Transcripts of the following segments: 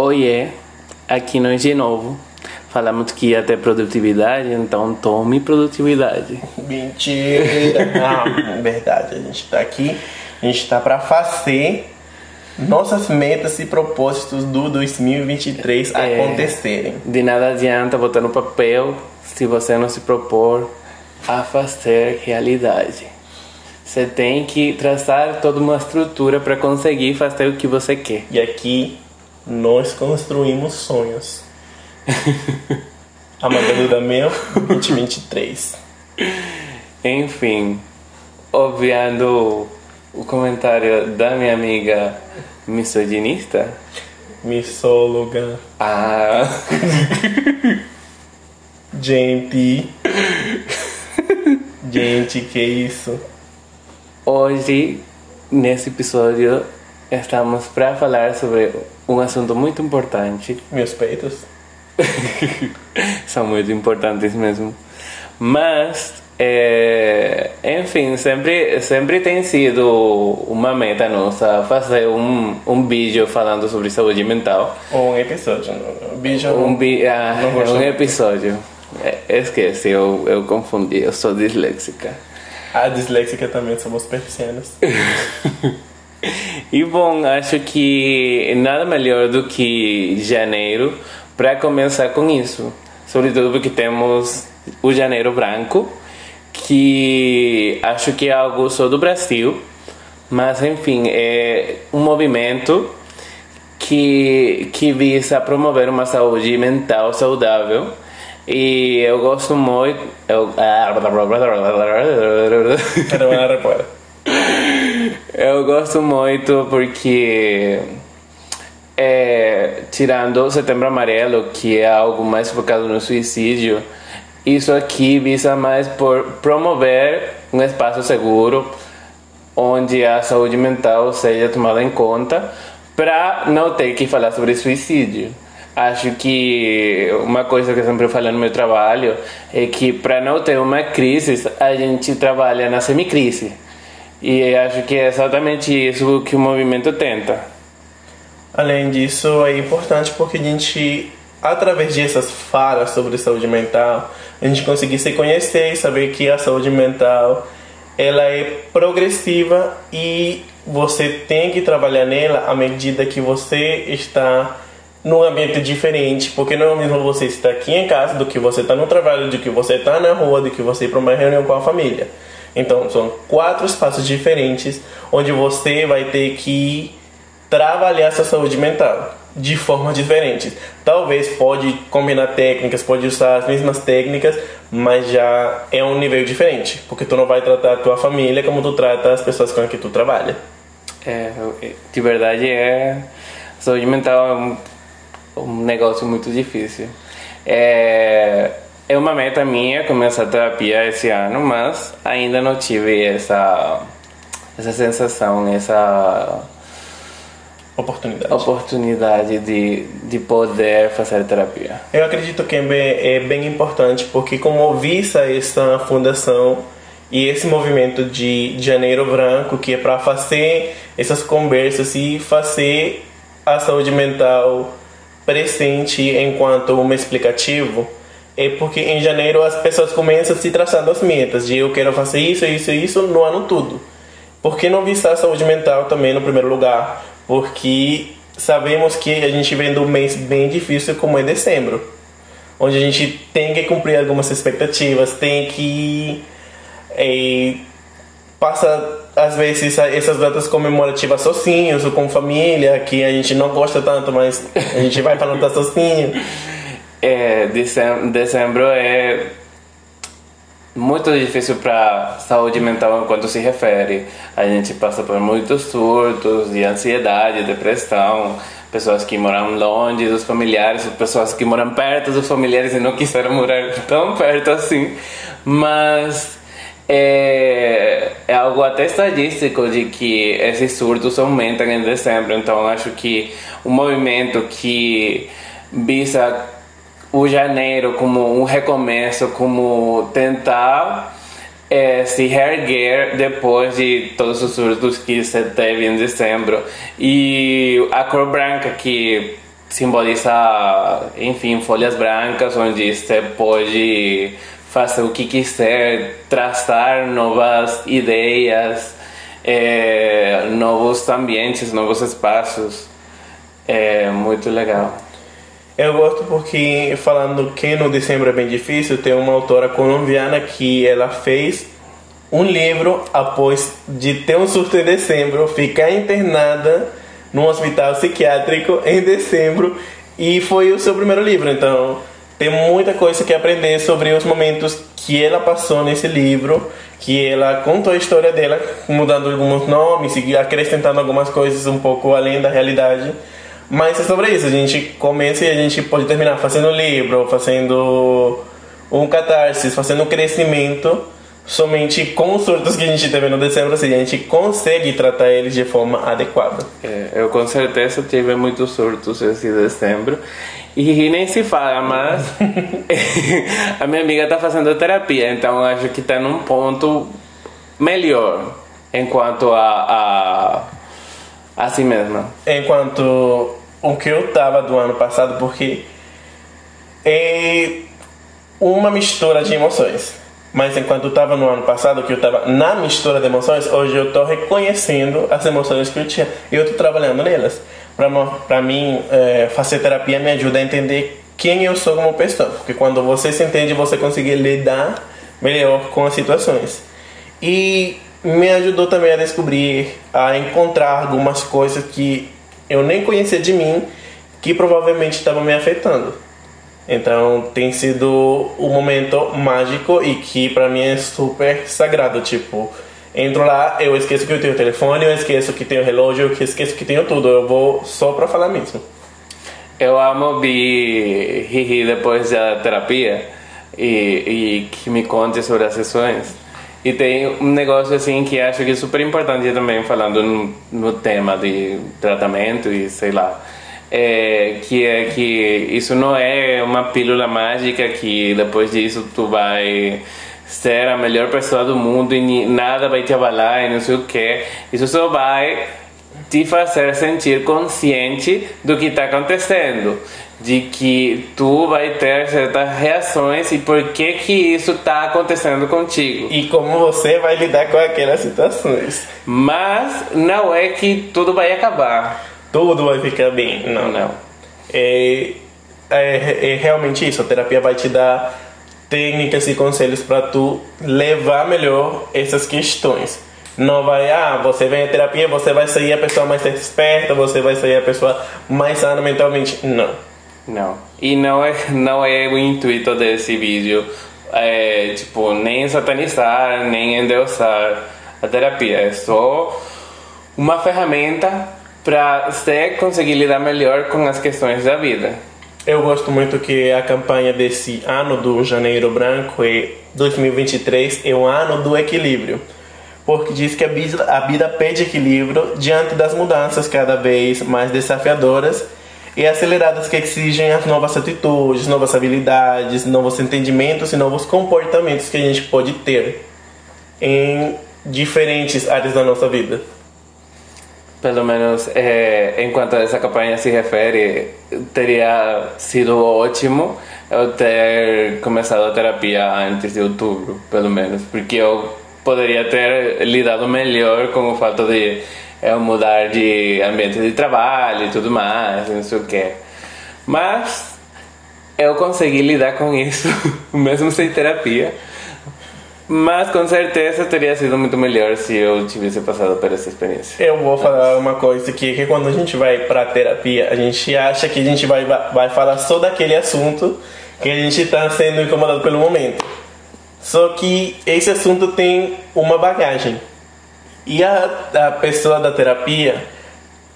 Oiê, aqui nós de novo. Falamos que ia ter produtividade, então tome produtividade. Mentira! Não, verdade, a gente tá aqui, a gente tá pra fazer nossas metas e propósitos do 2023 É. acontecerem. De nada adianta botar no papel se você não se propor a fazer realidade. Você tem que traçar toda uma estrutura para conseguir fazer o que você quer. E aqui nós construímos sonhos. Amanda Duda Meu, 2023. Enfim, obviando o comentário da minha amiga misoginista. Missóloga, Ah, gente. Gente, que isso? hoje, nesse episódio, estamos para falar sobre um assunto muito importante. Meus peitos? São muito importantes mesmo. Mas, é, enfim, sempre, sempre tem sido uma meta nossa fazer um, um vídeo falando sobre saúde mental. Ou um episódio. não. Beijo. Um, ah, um episódio. Esquece, eu, eu confundi, eu sou disléxica. A disléxica também somos persianas. E bom, acho que nada melhor do que janeiro para começar com isso. Sobretudo porque temos o janeiro branco, que acho que é algo só do Brasil, mas enfim, é um movimento que, que visa promover uma saúde mental saudável. E eu gosto muito. Eu, Eu gosto muito porque, é, tirando Setembro Amarelo, que é algo mais focado no suicídio, isso aqui visa mais por promover um espaço seguro onde a saúde mental seja tomada em conta para não ter que falar sobre suicídio. Acho que uma coisa que eu sempre falo no meu trabalho é que para não ter uma crise, a gente trabalha na semicrise. E acho que é exatamente isso que o movimento tenta. Além disso, é importante porque a gente, através dessas falas sobre saúde mental, a gente conseguir se conhecer e saber que a saúde mental ela é progressiva e você tem que trabalhar nela à medida que você está num ambiente diferente, porque não é o mesmo você estar aqui em casa do que você está no trabalho, do que você está na rua, do que você ir para uma reunião com a família. Então, são quatro espaços diferentes onde você vai ter que trabalhar sua saúde mental de formas diferentes. Talvez pode combinar técnicas, pode usar as mesmas técnicas, mas já é um nível diferente, porque tu não vai tratar a tua família como tu trata as pessoas com que tu trabalha. É, de verdade é saúde mental é um, um negócio muito difícil. É, é uma meta minha começar a terapia esse ano, mas ainda não tive essa essa sensação, essa Oportunidade. oportunidade de, de poder fazer terapia. Eu acredito que é bem, é importante porque como visa essa fundação e esse movimento de Janeiro Branco que é para fazer essas conversas e fazer a saúde mental presente enquanto um explicativo é porque em janeiro as pessoas começam a se traçando as metas de eu quero fazer isso, isso e isso no ano todo. Por que não visar a saúde mental também no primeiro lugar? Porque sabemos que a gente vem de um mês bem difícil como é dezembro, onde a gente tem que cumprir algumas expectativas, tem que eh, passa às vezes essas datas comemorativas sozinhos ou com família, que a gente não gosta tanto, mas a gente vai para não estar sozinho. É, dezem- dezembro é muito difícil para saúde mental enquanto se refere. A gente passa por muitos surtos de ansiedade, depressão, pessoas que moram longe dos familiares, pessoas que moram perto dos familiares e não quiseram morar tão perto assim. Mas é, é algo até estadístico de que esses surtos aumentam em dezembro. Então acho que um movimento que visa o janeiro como um recomeço, como tentar eh, se reerguer depois de todos os surtos que se teve em dezembro. E a cor branca que simboliza, enfim, folhas brancas onde você pode fazer o que quiser, traçar novas ideias, é, novos ambientes, novos espaços. É muito legal. Eu gosto porque, falando que no dezembro é bem difícil, tem uma autora colombiana que ela fez um livro após de ter um surto em dezembro, ficar internada num hospital psiquiátrico em dezembro e foi o seu primeiro livro. Então, tem muita coisa que aprender sobre os momentos que ela passou nesse livro, que ela contou a história dela, mudando alguns nomes e acrescentando algumas coisas um pouco além da realidade. Mas é sobre isso, a gente começa e a gente pode terminar fazendo livro, fazendo um catarse, fazendo um crescimento somente com os surtos que a gente teve no dezembro, assim, a gente consegue tratar eles de forma adequada. É, eu com certeza tive muitos surtos esse dezembro e nem se fala, mas a minha amiga está fazendo terapia, então acho que está num ponto melhor enquanto a, a assim mesmo. Enquanto o que eu tava do ano passado, porque é uma mistura de emoções. Mas enquanto eu tava no ano passado, que eu tava na mistura de emoções, hoje eu tô reconhecendo as emoções que eu tinha e eu tô trabalhando nelas. Para mim, é, fazer terapia me ajuda a entender quem eu sou como pessoa, porque quando você se entende, você consegue lidar melhor com as situações. E me ajudou também a descobrir, a encontrar algumas coisas que eu nem conhecia de mim que provavelmente estavam me afetando. Então tem sido um momento mágico e que para mim é super sagrado. Tipo, entro lá, eu esqueço que eu tenho telefone, eu esqueço que tenho relógio, eu esqueço que tenho tudo. Eu vou só para falar mesmo. Eu amo vir rir depois da terapia e, e que me conte sobre as sessões. E tem um negócio assim que acho que é super importante também, falando no, tema de tratamento e sei lá. É, que é que isso não é uma pílula mágica que depois disso tu vai ser a melhor pessoa do mundo e nada vai te abalar e não sei o que. Isso só vai te fazer sentir consciente do que está acontecendo de que tu vai ter certas reações e por que que isso está acontecendo contigo. E como você vai lidar com aquelas situações. Mas não é que tudo vai acabar. Tudo vai ficar bem. Não, não. É, é, é realmente isso. A terapia vai te dar técnicas e conselhos para tu levar melhor essas questões. Não vai, ah, você vem à terapia, você vai sair a pessoa mais esperta, você vai sair a pessoa mais sana mentalmente. Não não. E não é, não é o intuito desse vídeo, é, tipo, nem satanizar, nem endeusar a terapia. É só uma ferramenta para você conseguir lidar melhor com as questões da vida. Eu gosto muito que a campanha desse ano do Janeiro Branco e 2023 é o ano do equilíbrio. Porque diz que a vida, a vida pede equilíbrio diante das mudanças cada vez mais desafiadoras e aceleradas que exigem as novas atitudes, novas habilidades, novos entendimentos e novos comportamentos que a gente pode ter em diferentes áreas da nossa vida. Pelo menos é, enquanto essa campanha se refere, teria sido ótimo eu ter começado a terapia antes de outubro, pelo menos, porque eu poderia ter lidado melhor com o fato de é mudar de ambiente de trabalho e tudo mais, não sei o que. Mas eu consegui lidar com isso, mesmo sem terapia. Mas com certeza teria sido muito melhor se eu tivesse passado por essa experiência. Eu vou falar uma coisa aqui, que quando a gente vai pra terapia, a gente acha que a gente vai, vai falar só daquele assunto que a gente está sendo incomodado pelo momento. Só que esse assunto tem uma bagagem. E a, a pessoa da terapia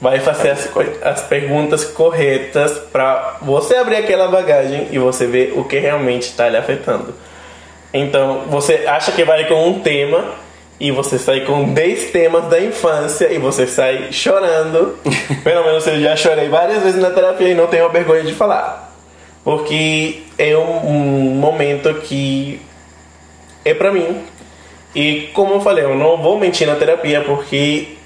vai fazer as, as perguntas corretas para você abrir aquela bagagem e você ver o que realmente está lhe afetando. Então, você acha que vai com um tema e você sai com 10 temas da infância e você sai chorando. Pelo menos eu já chorei várias vezes na terapia e não tenho vergonha de falar. Porque é um, um momento que é para mim e como eu falei, eu não vou mentir na terapia porque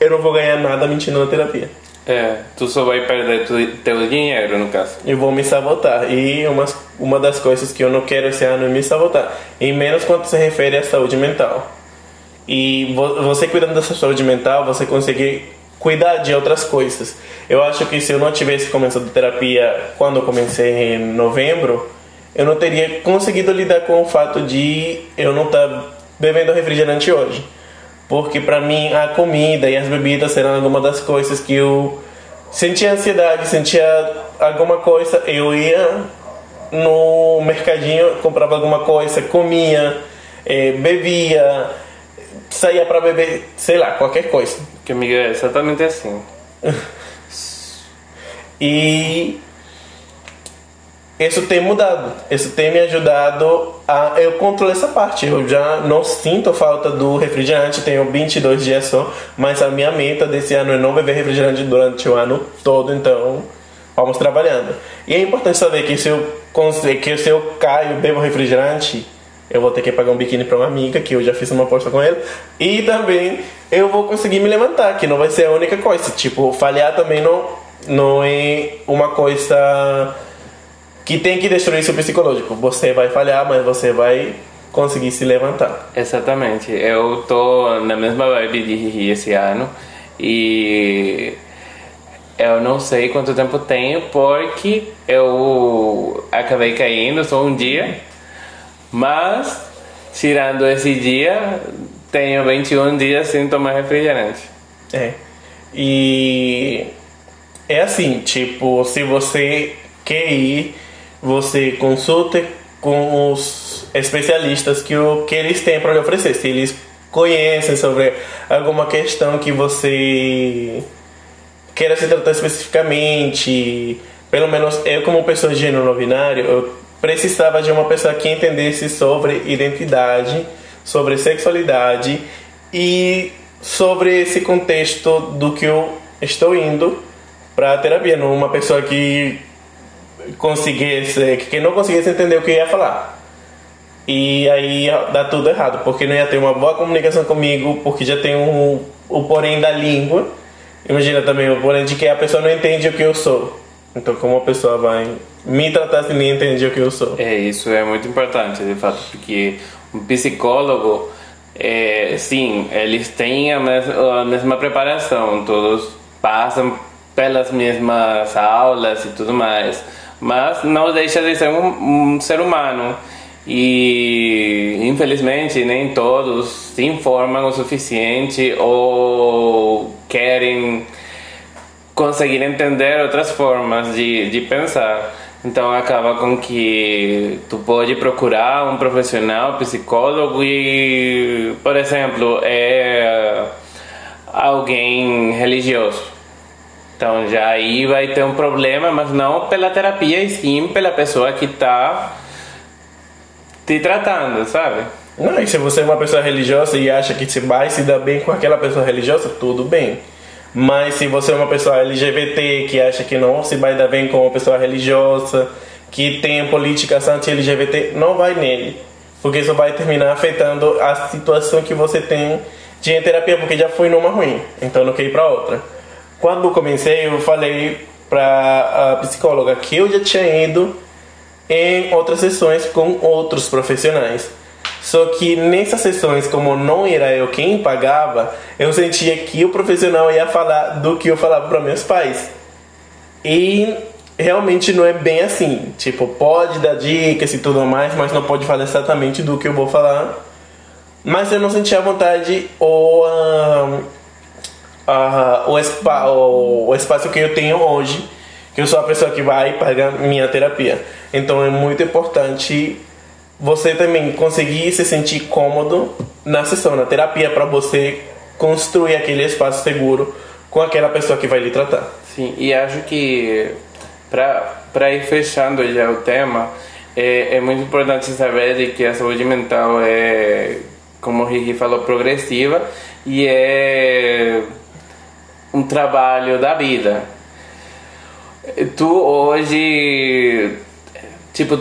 eu não vou ganhar nada mentindo na terapia. É, tu só vai perder tu, teu dinheiro, no caso. E vou me sabotar. E uma, uma das coisas que eu não quero esse ano é me sabotar. E menos quando se refere à saúde mental. E você cuidando da sua saúde mental, você consegue cuidar de outras coisas. Eu acho que se eu não tivesse começado terapia quando eu comecei em novembro, eu não teria conseguido lidar com o fato de eu não estar tá bebendo refrigerante hoje. Porque para mim a comida e as bebidas eram alguma das coisas que eu sentia ansiedade, sentia alguma coisa, eu ia no mercadinho, comprava alguma coisa, comia, eh, bebia, saía para beber, sei lá, qualquer coisa. Que amiga é exatamente assim. e isso tem mudado, isso tem me ajudado a eu controlar essa parte. Eu já não sinto falta do refrigerante, tenho 22 dias só, mas a minha meta desse ano é não beber refrigerante durante o ano todo, então vamos trabalhando. E é importante saber que se eu, que se eu caio e bebo refrigerante, eu vou ter que pagar um biquíni para uma amiga, que eu já fiz uma aposta com ela, e também eu vou conseguir me levantar, que não vai ser a única coisa. Tipo, falhar também não, não é uma coisa que tem que destruir seu psicológico. Você vai falhar, mas você vai conseguir se levantar. Exatamente. Eu tô na mesma vibe de Riri esse ano e eu não sei quanto tempo tenho porque eu acabei caindo só um dia, mas tirando esse dia, tenho 21 dias sem tomar refrigerante. É. E é assim, tipo, se você quer ir você consulte com os especialistas que, o, que eles têm para lhe oferecer. Se eles conhecem sobre alguma questão que você queira se tratar especificamente, pelo menos eu como pessoa de gênero não binário, eu precisava de uma pessoa que entendesse sobre identidade, sobre sexualidade e sobre esse contexto do que eu estou indo para a terapia, não uma pessoa que conseguisse, que não conseguisse entender o que ia falar. E aí dá tudo errado, porque não ia ter uma boa comunicação comigo, porque já tem um, o porém da língua. Imagina também o porém de que a pessoa não entende o que eu sou. Então, como a pessoa vai me tratar se nem entende o que eu sou? É, isso é muito importante, de fato, porque um psicólogo, é, sim, eles têm a a mesma preparação, todos passam pelas mesmas aulas e tudo mais mas não deixa de ser um, um ser humano e infelizmente nem todos se informam o suficiente ou querem conseguir entender outras formas de, de pensar. Então acaba com que tu pode procurar um profissional, psicólogo e, por exemplo, é alguém religioso então já aí vai ter um problema, mas não pela terapia e sim pela pessoa que está te tratando, sabe? Não, e se você é uma pessoa religiosa e acha que você vai se dar bem com aquela pessoa religiosa, tudo bem. Mas se você é uma pessoa LGBT que acha que não se vai dar bem com uma pessoa religiosa, que tem políticas anti-LGBT, não vai nele. Porque isso vai terminar afetando a situação que você tem de terapia, porque já foi numa ruim. Então não quer ir para outra. Quando comecei, eu falei para a psicóloga que eu já tinha ido em outras sessões com outros profissionais. Só que nessas sessões, como não era eu quem pagava, eu sentia que o profissional ia falar do que eu falava para meus pais. E realmente não é bem assim. Tipo, pode dar dicas e tudo mais, mas não pode falar exatamente do que eu vou falar. Mas eu não sentia vontade ou uh, o, espa o, o espaço que eu tenho hoje, que eu sou a pessoa que vai pagar minha terapia. Então é muito importante você também conseguir se sentir cômodo na sessão, na terapia, para você construir aquele espaço seguro com aquela pessoa que vai lhe tratar. Sim, e acho que para ir fechando já o tema, é, é, muito importante saber que a saúde mental é, como o Riri falou, progressiva e é um trabalho da vida. Tu hoje, tipo,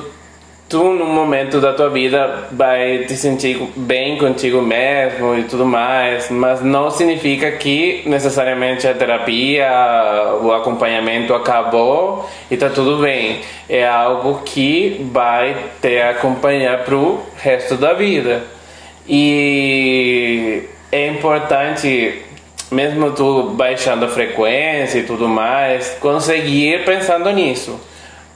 tu, num momento da tua vida, vai te sentir bem contigo mesmo e tudo mais, mas não significa que necessariamente a terapia, o acompanhamento acabou e tá tudo bem. É algo que vai te acompanhar pro resto da vida. E é importante mesmo tu baixando a frequência e tudo mais, conseguir pensando nisso.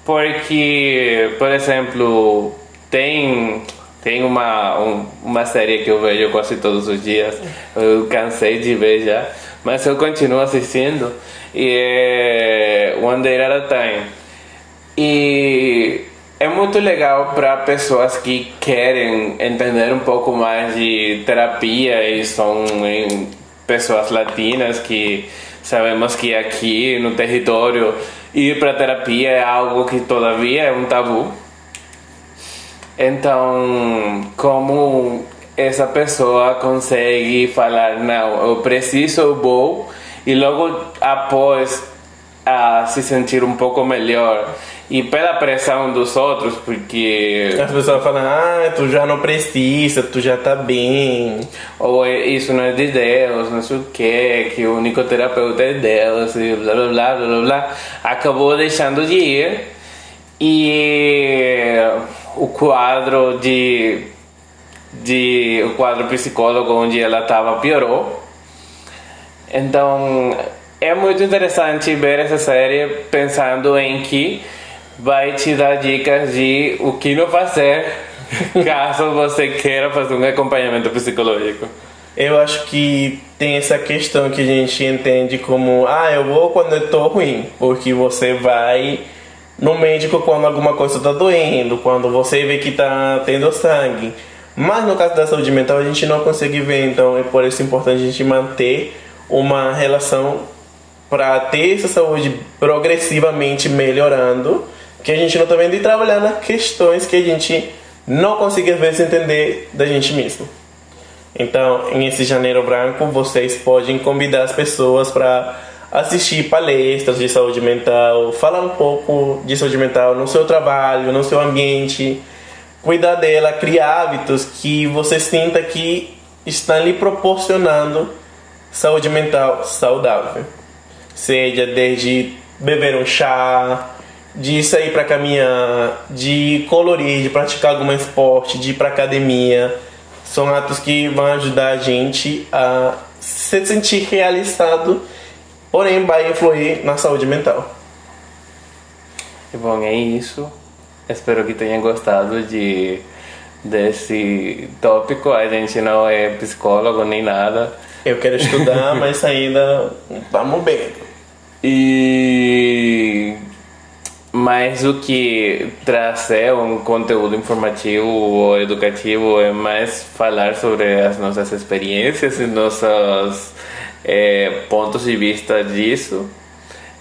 Porque, por exemplo, tem tem uma, um, uma série que eu vejo quase todos os dias. Eu cansei de ver já, mas eu continuo assistindo. E é One Day at a Time. E é muito legal para pessoas que querem entender um pouco mais de terapia e são pessoas latinas que sabemos que aqui no território ir para terapia é algo que todavia é um tabu. Então, como essa pessoa consegue falar, não, eu preciso, eu vou, e logo após a se sentir um pouco melhor e pela pressão dos outros, porque. As pessoas falam, ah, tu já não precisa, tu já tá bem. Ou é, isso não é de Deus, não sei o que, que o único terapeuta é Deus, e blá blá blá blá blá. Acabou deixando de ir e o quadro de. de o quadro psicólogo onde ela estava piorou. Então é muito interessante ver essa série pensando em que vai te dar dicas de o que não fazer caso você queira fazer um acompanhamento psicológico. Eu acho que tem essa questão que a gente entende como, ah, eu vou quando eu tô ruim, porque você vai no médico quando alguma coisa tá doendo, quando você vê que tá tendo sangue. Mas no caso da saúde mental a gente não consegue ver, então é por isso importante a gente manter uma relação para ter essa saúde progressivamente melhorando que a gente não está vendo e trabalhar nas questões que a gente não consegue às vezes entender da gente mesmo. Então, nesse janeiro branco, vocês podem convidar as pessoas para assistir palestras de saúde mental, falar um pouco de saúde mental no seu trabalho, no seu ambiente, cuidar dela, criar hábitos que você sinta que estão lhe proporcionando saúde mental saudável. Seja desde beber um chá, de sair para caminhar, de colorir, de praticar algum esporte, de ir para academia, são atos que vão ajudar a gente a se sentir realizado, porém vai influir na saúde mental. E bom, é isso. Espero que tenham gostado de desse tópico. A gente não é psicólogo nem nada. Eu quero estudar, mas ainda vamos bem. E mais do que trazer um conteúdo informativo ou educativo, é mais falar sobre as nossas experiências e nossos é, pontos de vista disso.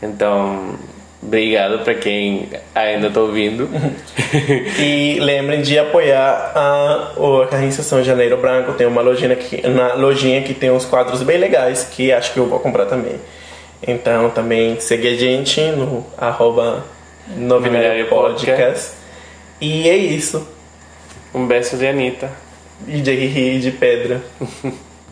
Então, obrigado para quem ainda está ouvindo. e lembrem de apoiar a Organização Janeiro Branco. Tem uma lojinha aqui, na lojinha que tem uns quadros bem legais que acho que eu vou comprar também. Então, também segue a gente no arroba Novinário Podcast. E é isso. Um beijo de Anitta. E de, de pedra.